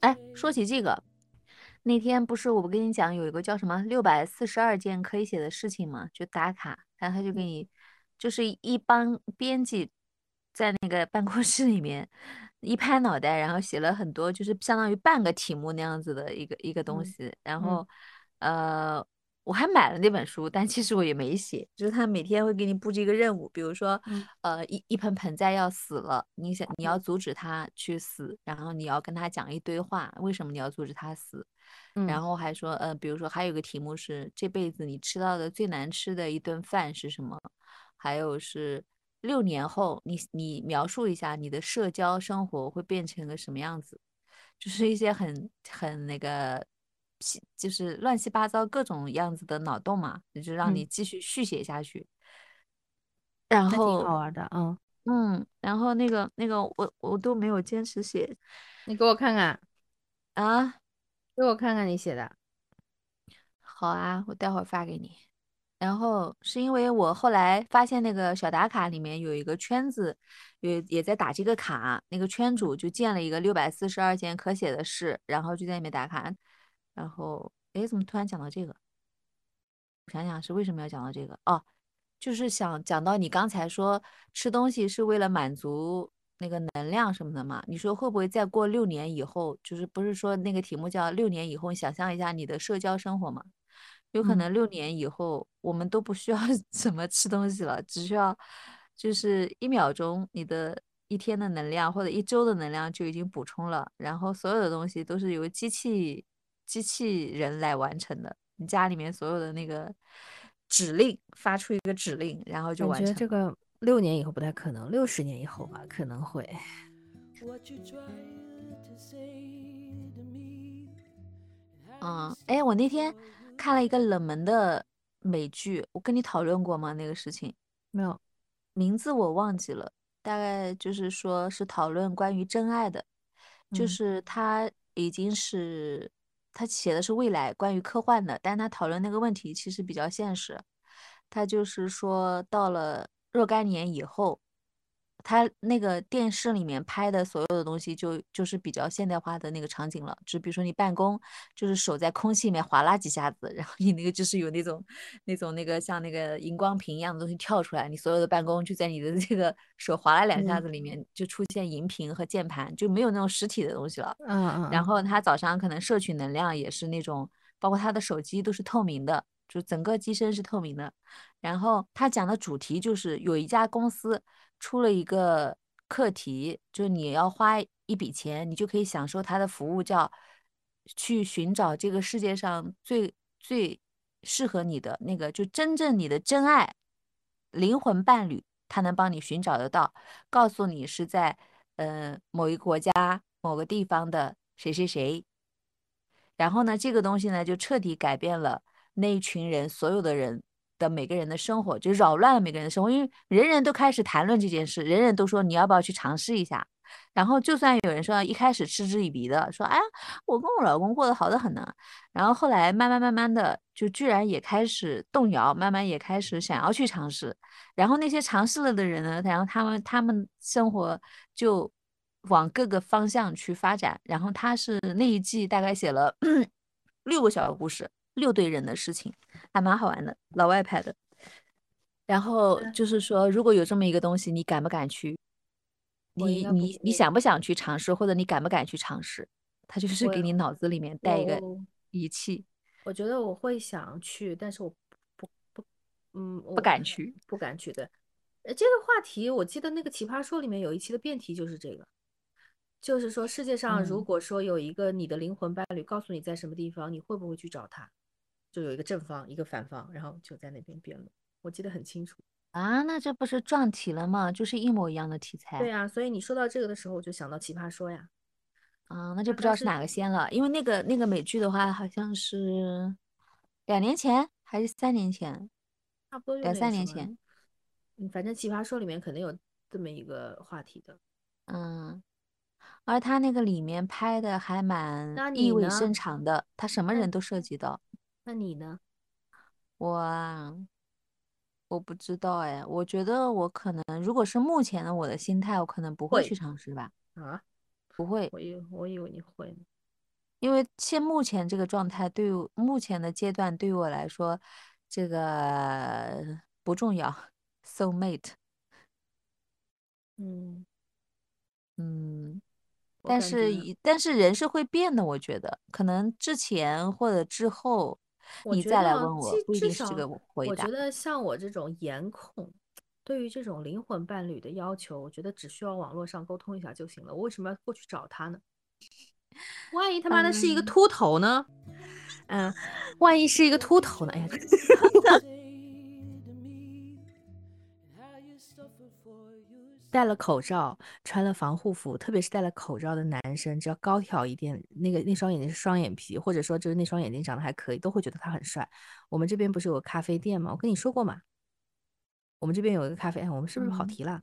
哎，说起这个，那天不是我不跟你讲有一个叫什么六百四十二件可以写的事情嘛，就打卡，然后他就给你，就是一帮编辑在那个办公室里面一拍脑袋，然后写了很多，就是相当于半个题目那样子的一个一个东嗯西，然嗯。后呃。我还买了那本书，但其实我也没写。就是他每天会给你布置一个任务，比如说，嗯呃，一一盆盆栽要死了，你想你要嗯阻止它去死，然后你要跟他讲一堆话，为什么你要阻止它死？嗯然后还说，呃，比如说还有一个题目是这辈子你吃到的最难吃的一顿饭是什么？还有是六年后你你描述一下你的社交生活会变成个什么样子？就是一些很很那个七就是乱七八糟各种样子的脑洞嘛，就是让你嗯，继续续写下去。然后挺，好玩的，嗯，嗯，然后那个那个我我都没有坚持写你给我看看，啊。给我看看你写的，好啊，我待会儿发给你。然后是因为我后来发现那个小打卡里面有一个圈子，也也在打这个卡，那个圈主就建了一个六百四十二件可写的事，然后就在里面打卡。然后，哎，怎么突然讲到这个？我想想是为什么要讲到这个？哦，就是想讲到你刚才说吃东西是为了满足那个能量什么的嘛？你说会不会再过六年以后，就是不是说那个题目叫六年以后，你想象一下你的社交生活嘛？有可嗯，能六年以后我们都不需要 怎么吃东西了，只需要就是一秒钟你的一天的能量或者一周的能量就已经补充了，然后所有的东西都是由机器机器人来完成的。你家里面所有的那个指令发出一个指令，然后就完成这个六年以后不太可能，六十年以后吧，可能会。嗯，哎，我那天看了一个冷门的美剧，我跟你讨论过吗？那个事情。没有，名字我忘记了，大概就是说是讨论关于真爱的，就嗯是他已经是他写的是未来关于科幻的，但他讨论那个问题其实比较现实，他就是说到了若干年以后。他那个电视里面拍的所有的东西就就是比较现代化的那个场景了，就比如说你办公，就是手在空气里面划拉几下子，然后你那个就是有那种那种那个像那个荧光屏一样的东西跳出来，你所有的办公就在你的 这个手划拉两下嗯子里面就出现荧屏和键盘，就没有那种实体的东西了。嗯嗯嗯然后他早上可能摄取能量也是那种，包括他的手机都是透明的，就整个机身是透明的。然后他讲的主题就是有一家公司出了一个课题，就是你要花一笔钱，你就可以享受他的服务，叫去寻找这个世界上最最适合你的那个，就真正你的真爱灵魂伴侣，他能帮你寻找得到，告诉你是在呃某一个国家某个地方的谁谁谁。然后呢，这个东西呢就彻底改变了那一群人所有的人的每个人的生活，就扰乱了每个人的生活，因为人人都开始谈论这件事，人人都说你要不要去尝试一下。然后就算有人说一开始嗤之以鼻的，说哎呀，我跟我老公过得好的很呢，然后后来慢慢慢慢的就居然也开始动摇，慢慢也开始想要去尝试。然后那些尝试了的人呢，然后他们他们生活就往各个方向去发展。然后他是那一季大概写了 六个小故事，六对人的事情，还蛮好玩的，老外拍的。然后嗯，就是说，如果有这么一个东西，你敢不敢去？你你你想不想去尝试，或者你敢不敢去尝试？他就是给你脑子里面带一个仪器，我觉得我会想去，但是我不不不，嗯，不敢去。不敢去。对，呃，这个话题我记得那个《奇葩说》里面有一期的辩题就是这个，就是说世界上如嗯。果说有一个你的灵魂伴侣告诉你在什么地方，你会不会去找他？就有一个正方，一个反方，然后就在那边辩论，我记得很清楚。啊，那这不是撞题了吗？就是一模一样的题材对啊，所以你说到这个的时候，我就想到《奇葩说》呀。啊，那就不知道是哪个先了。因为那个那个美剧的话，好像是两年前还是三年前，差不多两。三年前。嗯，反正《奇葩说》里面肯定有这么一个话题的。嗯，而他那个里面拍的还蛮意味深？长的，他什么人都涉及到。那你呢？我啊，我不知道哎，我觉得我可能，如果是目前的我的心态，我可能不会去会尝试吧，啊？不会。我以我以为你会呢。因为现目前这个状态，对于目前的阶段对于我来说，这个不重要，soul mate，嗯，嗯，我但感觉，是一但是人是会变的，我觉得可能之前或者之后，我你再来觉得问我，至不一至少，定是这个回答。我觉得像我这种颜控，对于这种灵魂伴侣的要求，我觉得只需要网络上沟通一下就行了。我为什么要过去找他呢？万一他妈的是一个嗯，秃头呢？嗯，万一是一个秃头呢？哎呀，戴了口罩，穿了防护服，特别是戴了口罩的男生，只要高挑一点，那个那双眼睛是双眼皮，或者说就是那双眼睛长得还可以，都会觉得他很帅。我们这边不是有个咖啡店吗？我跟你说过嘛，我们这边有一个咖啡，哎，我们是不是跑嗯，题了？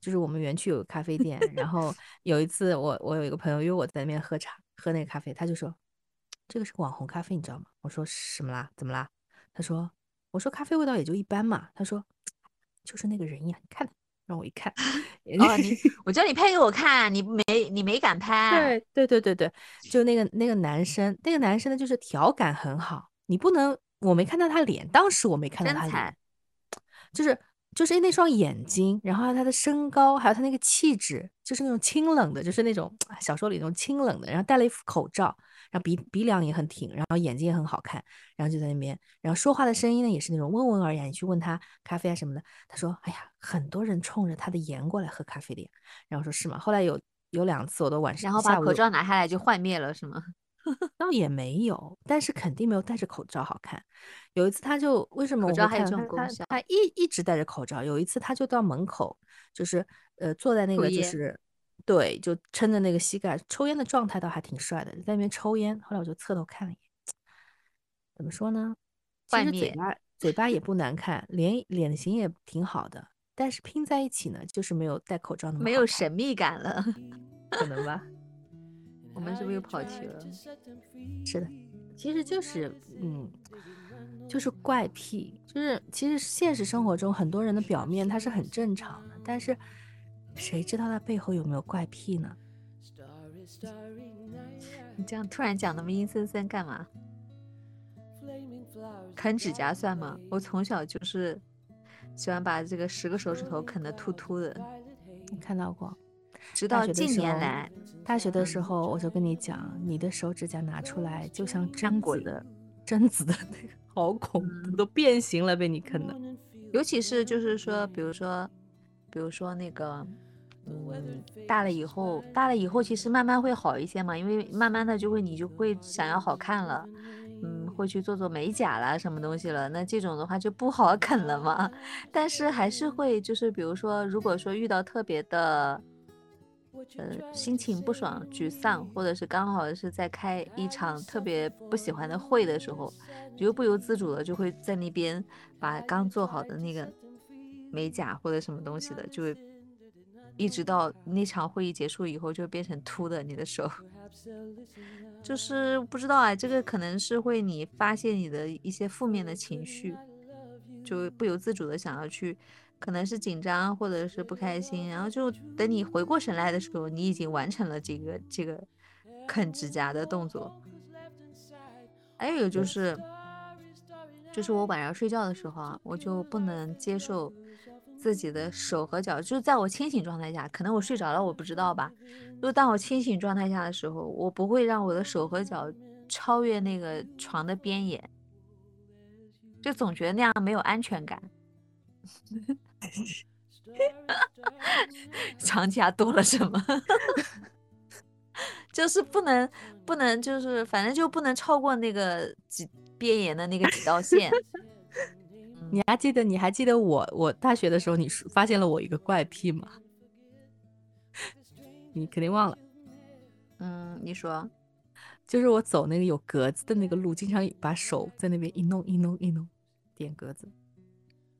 就是我们园区有个咖啡店，然后有一次我我有一个朋友约我在那边喝茶，喝那个咖啡，他就说这个是个网红咖啡，你知道吗？我说什么啦？怎么啦？他说我说咖啡味道也就一般嘛。他说就是那个人呀，你看，让我一看，哦，你我叫你拍给我看，你没你没敢拍，对对对对对，就那个那个男生，那个男生呢，就是调感很好，你不能，我没看到他脸，当时我没看到他脸，就是就是那双眼睛，然后他的身高，还有他那个气质，就是那种清冷的，就是那种啊小说里那种清冷的，然后戴了一副口罩，然后鼻鼻梁也很挺，然后眼睛也很好看，然后就在那边，然后说话的声音呢也是那种温文尔雅，你去问他咖啡啊什么的，他说，哎呀，很多人冲着他的颜过来喝咖啡的，然后说是吗？后来有有两次我都晚上然后把口罩拿下来就幻灭了，是吗？倒也没有，但是肯定没有戴着口罩好看。有一次他就为什么我会看他他一一直戴着口罩，有一次他就到门口，就是呃坐在那个就。是对，就撑着那个膝盖抽烟的状态倒还挺帅的，在那边抽烟。后来我就侧头看了一眼，怎么说呢？其实嘴，巴嘴巴也不难看，脸脸型也挺好的，但是拼在一起呢，就是没有戴口罩那么，没有神秘感了。可能吧。我们是不是又跑题了？是的，其实就是嗯，就是怪癖，就是其实现实生活中很多人的表面他是很正常的，但是谁知道他背后有没有怪癖呢？你这样突然讲那么阴森森干嘛？啃指甲算吗？我从小就是喜欢把这个十个手指头啃得秃秃的，你看到过？直到近，年来，大学的时嗯，候我就跟你讲，你的手指甲拿出来就像像鬼。贞子的贞子的那个，好恐怖，嗯，都变形了，被你啃的。尤其是就是说，比如说，比如说那个，嗯，大了以后，大了以后其实慢慢会好一些嘛，因为慢慢的就会你就会想要好看了，嗯，会去做做美甲啦，什么东西了，那这种的话就不好 啃了嘛。但是还是会就是比如说，如果说遇到特别的。呃，心情不爽、沮丧，或者是刚好是在开一场特别不喜欢的会的时候，就不由自主的就会在那边把刚做好的那个美甲或者什么东西的，就会一直到那场会议结束以后，就变成秃的你的手。就是不知道啊，这个可能是会你发泄你的一些负面的情绪，就不由自主的想要去。可能是紧张或者是不开心，然后就等你回过神来的时候，你已经完成了这个这个啃指甲的动作。还有就，是，就是我晚上睡觉的时候啊，我就不能接受自己的手和脚，就是在我清醒状态下，可能我睡着了我不知道吧。就当我清醒状态下的时候，我不会让我的手和脚超越那个床的边沿，就总觉得那样没有安全感。床底下多了什么？就是不能不能就是反正就不能超过那个几边沿的那个几道线。你还记得你还记得我我大学的时候，你发现了我一个怪癖吗？你肯定忘了，嗯，你说就是我走那个有格子的那个路，经常把手在那边一弄一弄一弄，点格子。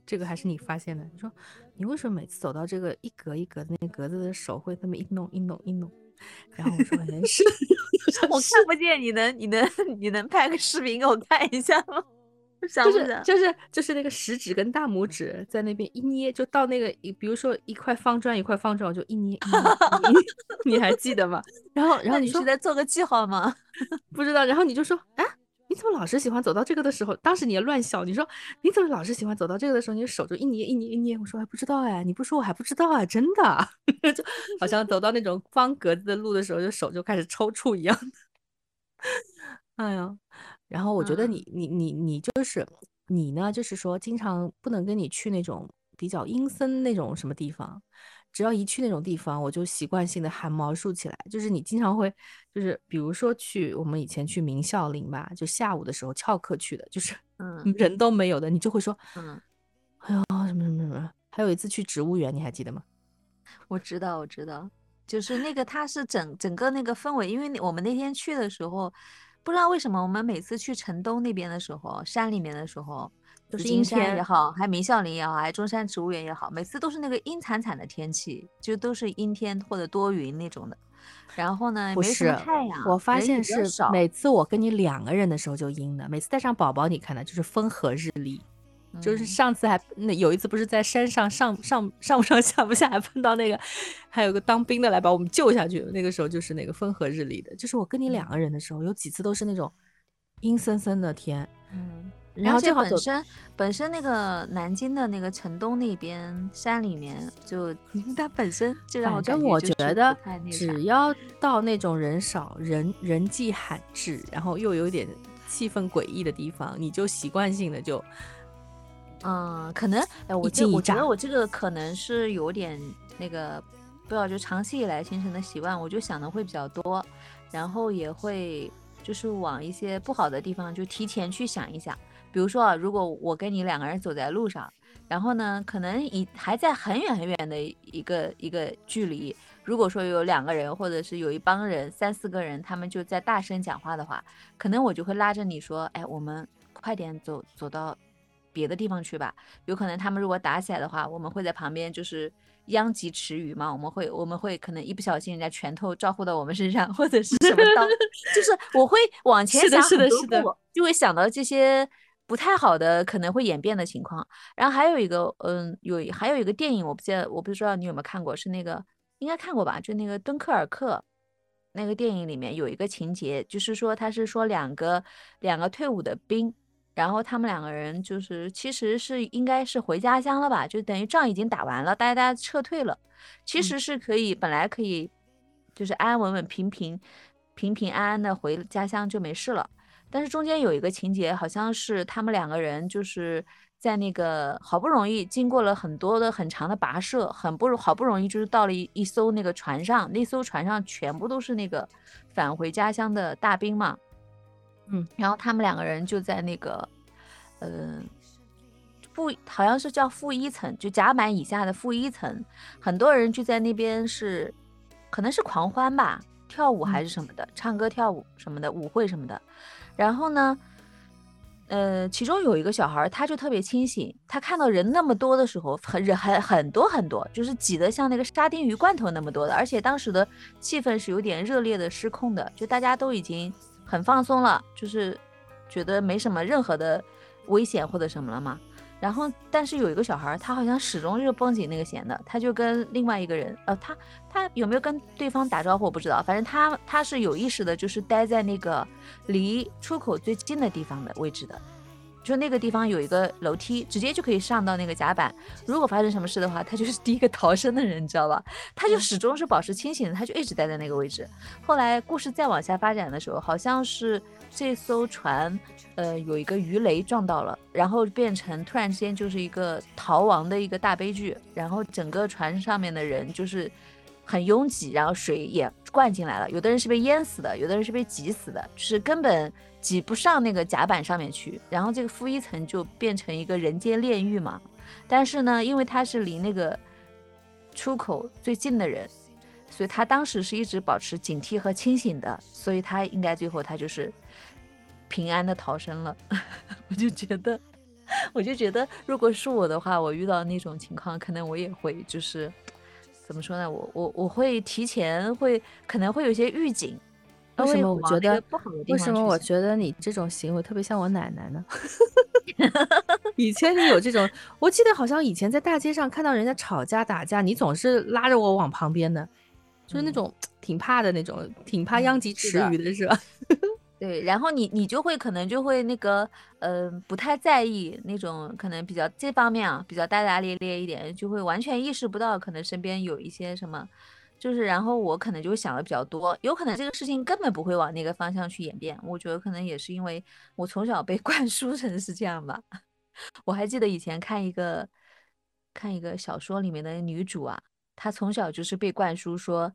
这个还是你发现的。你说你为什么每次走到这个一格一格的那个格子的手会那么一弄一弄一弄？然后我说人是，我看不见，你能你能你能拍个视频给我看一下吗？想就不想？是就是就是那个食指跟大拇指在那边一捏，就到那个一比如说一块方砖一块方砖，我就一捏一捏一捏，你还记得吗？然后然后你是在做个记号吗？不知道，然后你就说，哎，你怎么老是喜欢走到这个的时候？当时你也乱笑，你说你怎么老是喜欢走到这个的时候，你手就一捏一捏一捏。我说还不知道哎，你不说我还不知道啊，真的，就好像走到那种方格子的路的时候，就手就开始抽搐一样的。哎呀，然后我觉得嗯你你你你就是你呢，就是说经常不能跟你去那种比较阴森那种什么地方，只要一去那种地方，我就习惯性的汗毛竖起来。就是你经常会，就是比如说去我们以前去明孝陵吧，就下午的时候翘课去的，就是嗯 人都没有的，你就会说嗯，哎呦什么什么什么。还有一次去植物园，你还记得吗？我知道我知道，就是那个它是整整个那个氛围，因为我们那天去的时候，不知道为什么我们每次去城东那边的时候，山里面的时候。紫金都是阴天也好，还明孝陵也好，还中山植物园也好，每次都是那个阴惨惨的天气，就都是阴天或者多云那种的。然后呢，不是，太阳，我发现是。每次我跟你两个人的时候就阴的，每次带上宝宝，你看的就是风和日丽。就是嗯上次还那有一次不是在山上上上上不上 下不下，还碰到那个还有个当兵的来把我们救下去，那个时候就是那个风和日丽的。就是我跟你两个人的时候，有几次都是那种阴森森的天，嗯，然后而且正好走本身本身那个南京的那个城东那边山里面，就它本身 就让我觉得只要到那种人少、人人迹罕至，然后又有点气氛诡异的地方，你就习惯性的就嗯，可能哎，我这我觉得我这个可能是有点那个，不知道就长期以来形成的习惯，我就想的会比较多，然后也会就是往一些不好的地方就提前去想一想。比如说啊，如果我跟你两个人走在路上，然后呢，可能以还在很远很远的一个一个距离，如果说有两个人或者是有一帮人三四个人，他们就在大声讲话的话，可能我就会拉着你说，哎，我们快点走走到别的地方去吧。有可能他们如果打起来的话，我们会在旁边就是殃及池鱼嘛，我们会我们会可能一不小心人家拳头招呼到我们身上，或者是什么刀，就是我会往前想很多的是的步，就会想到这些。不太好的可能会演变的情况，然后还有一个，嗯，有还有一个电影，我不记得，我不知道你有没有看过，是那个应该看过吧？就那个敦刻尔克那个电影里面有一个情节，就是说他是说两个两个退伍的兵，然后他们两个人就是其实是应该是回家乡了吧，就等于仗已经打完了，大家大家撤退了，其嗯实是可以本来可以就是安安稳稳平平平平安安的回家乡就没事了。但是中间有一个情节，好像是他们两个人就是在那个好不容易经过了很多的很长的跋涉，很不容好不容易就是到了一一艘那个船上，那艘船上全部都是那个返回家乡的大兵嘛，嗯，然后他们两个人就在那个，呃，负好像是叫负一层，就甲板以下的负一层，很多人就在那边是，可能是狂欢吧，跳舞还是什么的，唱歌跳舞什么的，舞会什么的。然后呢，呃，其中有一个小孩，他就特别清醒，他看到人那么多的时候，很人很很多很多，就是挤得像那个沙丁鱼罐头那么多的，而且当时的气氛是有点热烈的、失控的，就大家都已经很放松了，就是觉得没什么任何的危险或者什么了嘛。然后，但是有一个小孩，他好像始终就是绷紧那个弦的，他就跟另外一个人，呃，他他有没有跟对方打招呼我不知道，反正他他是有意识的，就是待在那个离出口最近的地方的位置的，就那个地方有一个楼梯，直接就可以上到那个甲板。如果发生什么事的话，他就是第一个逃生的人，你知道吧？他就始终是保持清醒的，他就一直待在那个位置。后来故事再往下发展的时候，好像是这艘船。呃，有一个鱼雷撞到了，然后变成突然之间就是一个逃亡的一个大悲剧，然后整个船上面的人就是很拥挤，然后水也灌进来了，有的人是被淹死的，有的人是被挤死的，就是根本挤不上那个甲板上面去，然后这个负一层就变成一个人间炼狱嘛。但是呢，因为他是离那个出口最近的人，所以他当时是一直保持警惕和清醒的，所以他应该最后他就是。平安的逃生了，我就觉得，我就觉得，如果是我的话，我遇到那种情况，可能我也会就是怎么说呢？我我我会提前会可能会有些预警。为什么我觉得为什么我觉得你这种行为特别像我奶奶呢？以前你有这种，我记得好像以前在大街上看到人家吵架打架，你总是拉着我往旁边的。就是那种挺怕的那种，挺怕殃及池鱼的是吧？对，然后你你就会可能就会那个，呃，不太在意那种可能比较这方面啊，比较大大咧咧一点，就会完全意识不到可能身边有一些什么，就是然后我可能就会想的比较多，有可能这个事情根本不会往那个方向去演变。我觉得可能也是因为我从小被 灌输成是这样吧。我还记得以前看一个看一个小说里面的女主啊，她从小就是被灌输说，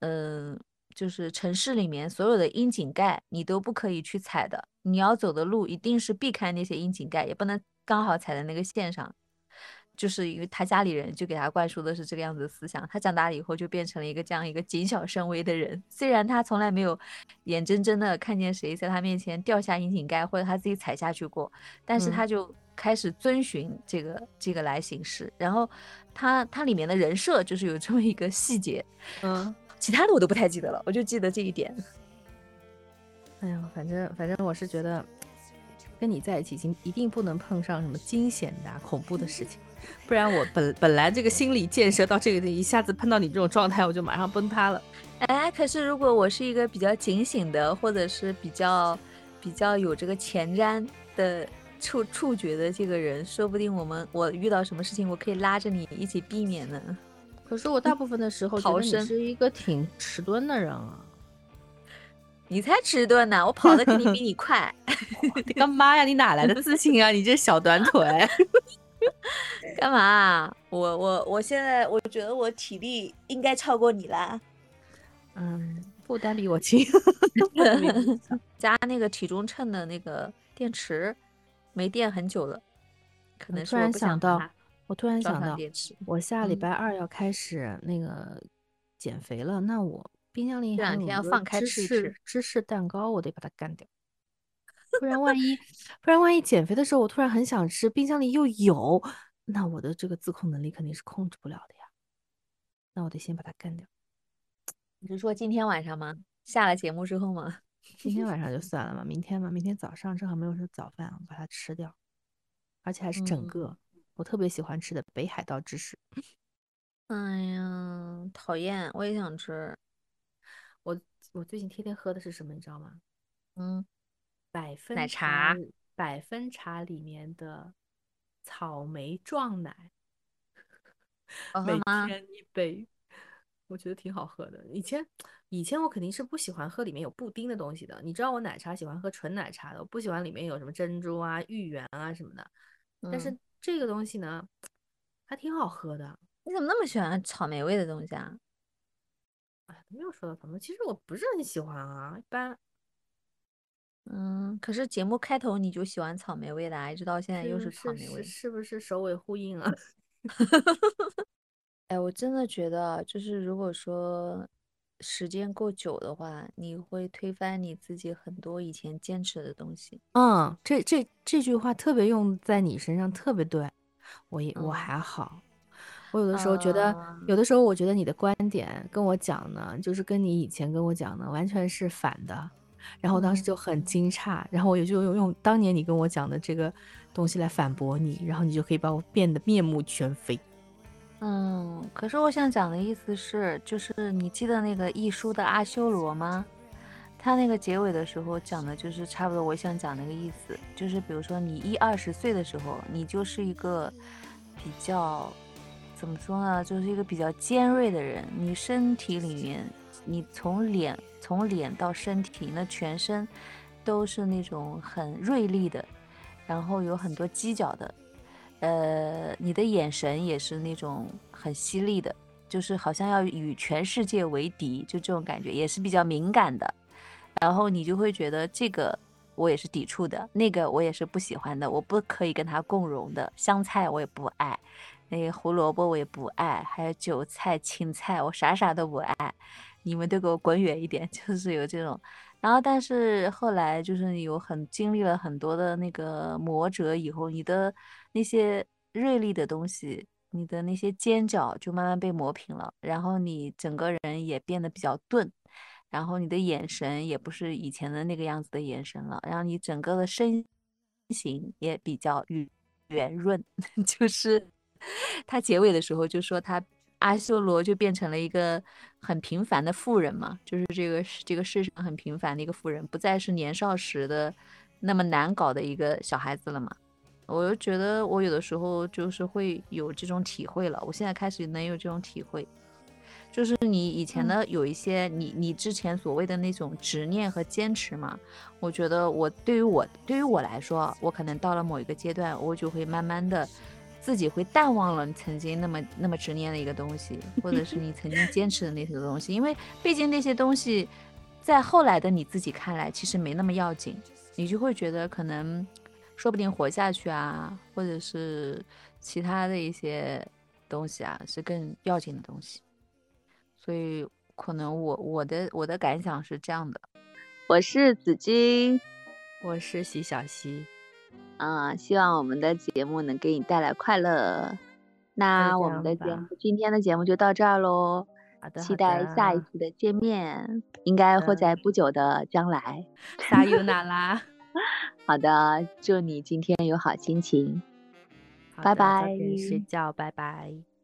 嗯。就是城市里面所有的窨井盖，你都不可以去踩的。你要走的路一定是避开那些窨井盖，也不能刚好踩在那个线上。就是因为他家里人就给他灌输的是这个样子的思想，他长大了以后就变成了一个这样一个谨小慎微的人。虽然他从来没有眼睁睁的看见谁在他面前掉下窨井盖或者他自己踩下去过，但是他就开始遵循这个这个来行事。然后他他里面的人设就是有这么一个细节，嗯。其他的我都不太记得了，我就记得这一点。哎呀，反正反正我是觉得，跟你在一起，已经一定不能碰上什么惊险的、恐怖的事情，不然我本本来这个心理建设到这个地一下子碰到你这种状态，我就马上崩塌了。哎，可是如果我是一个比较警醒的，或者是比较比较有这个前瞻的触触觉的这个人，说不定我们我遇到什么事情，我可以拉着你一起避免呢。可是我大部分的时候觉得你是一个挺迟钝的人啊，你才迟钝呢，我跑的肯定比你快。干妈呀，你哪来的自信啊？你这小短腿，干嘛？我我我现在我觉得我体力应该超过你啦。嗯，不单比我 轻。加那个体重秤的那个电池没电很久了，可能突然想到。我突然想到，我下礼拜二要开始那个减肥了，那我冰箱里这两天要放开吃吃芝士蛋糕，我得把它干掉，不然万一不然万一减肥的时候我突然很想吃，冰箱里又有，那我的这个自控能力肯定是控制不了的呀，那我得先把它干掉。你是说今天晚上吗？下了节目之后吗？今天晚上就算了嘛，明天嘛，明天早上正好没有吃早饭，我把它吃掉，而且还是整个。我特别喜欢吃的北海道芝士。哎呀，讨厌！我也想吃。我我最近天天喝的是什么，你知道吗？嗯，百分奶茶，百分茶里面的草莓撞奶，每天一杯，我觉得挺好喝的。以前以前我肯定是不喜欢喝里面有布丁的东西的。你知道我奶茶喜欢喝纯奶茶的，我不喜欢里面有什么珍珠啊、芋圆啊什么的。但是。这个东西呢，还挺好喝的。你怎么那么喜欢草莓味的东西啊？哎，没有说到草莓，其实我不是很喜欢啊，一般。嗯，可是节目开头你就喜欢草莓味的，一直到现在又是草莓味，是不是首尾呼应啊？哎，我真的觉得，就是如果说时间够久的话，你会推翻你自己很多以前坚持的东西。嗯，这这这句话特别用在你身上，特别对。我也我还好，我有的时候觉得，有的时候我觉得你的观点跟我讲呢，就是跟你以前跟我讲的完全是反的，然后当时就很惊诧，然后我也就用用当年你跟我讲的这个东西来反驳你，然后你就可以把我变得面目全非。嗯，可是我想讲的意思是，就是你记得那个一书的阿修罗吗？他那个结尾的时候讲的就是差不多，我想讲那个意思，就是比如说你一二十岁的时候，你就是一个比较怎么说呢，就是一个比较尖锐的人，你身体里面，你从脸从脸到身体，那全身都是那种很锐利的，然后有很多犄角的，呃，你的眼神也是那种很犀利的，就是好像要与全世界为敌，就这种感觉，也是比较敏感的。然后你就会觉得这个我也是抵触的，那个我也是不喜欢的，我不可以跟他共荣的。香菜我也不爱，那个胡萝卜我也不爱，还有韭菜、青菜，我啥啥都不爱。你们都给我滚远一点，就是有这种。然后，但是后来就是有很经历了很多的那个磨折以后，你的那些锐利的东西，你的那些尖角就慢慢被磨平了，然后你整个人也变得比较钝。然后你的眼神也不是以前的那个样子的眼神了，然后你整个的身形也比较圆圆润，就是他结尾的时候就说他阿修罗就变成了一个很平凡的富人嘛，就是这个这个世上很平凡的一个富人，不再是年少时的那么难搞的一个小孩子了嘛。我就觉得我有的时候就是会有这种体会了，我现在开始能有这种体会。就是你以前的有一些你你之前所谓的那种执念和坚持嘛，我觉得我对于我对于我来说，我可能到了某一个阶段，我就会慢慢的自己会淡忘了你曾经那么那么执念的一个东西，或者是你曾经 坚持的那些东西，因为毕竟那些东西在后来的你自己看来其实没那么要紧，你就会觉得可能说不定活下去啊，或者是其他的一些东西啊是更要紧的东西。所以可能我我的我的感想是这样的，我是紫金，我是徐小溪，啊，希望我们的节目能给你带来快乐。那我们的节目今天的节目就到这儿喽，好的，期待下一次的见面，应该会在不久的将来。撒尤那拉，好的，祝你今天有好心情，拜拜，睡觉，拜拜。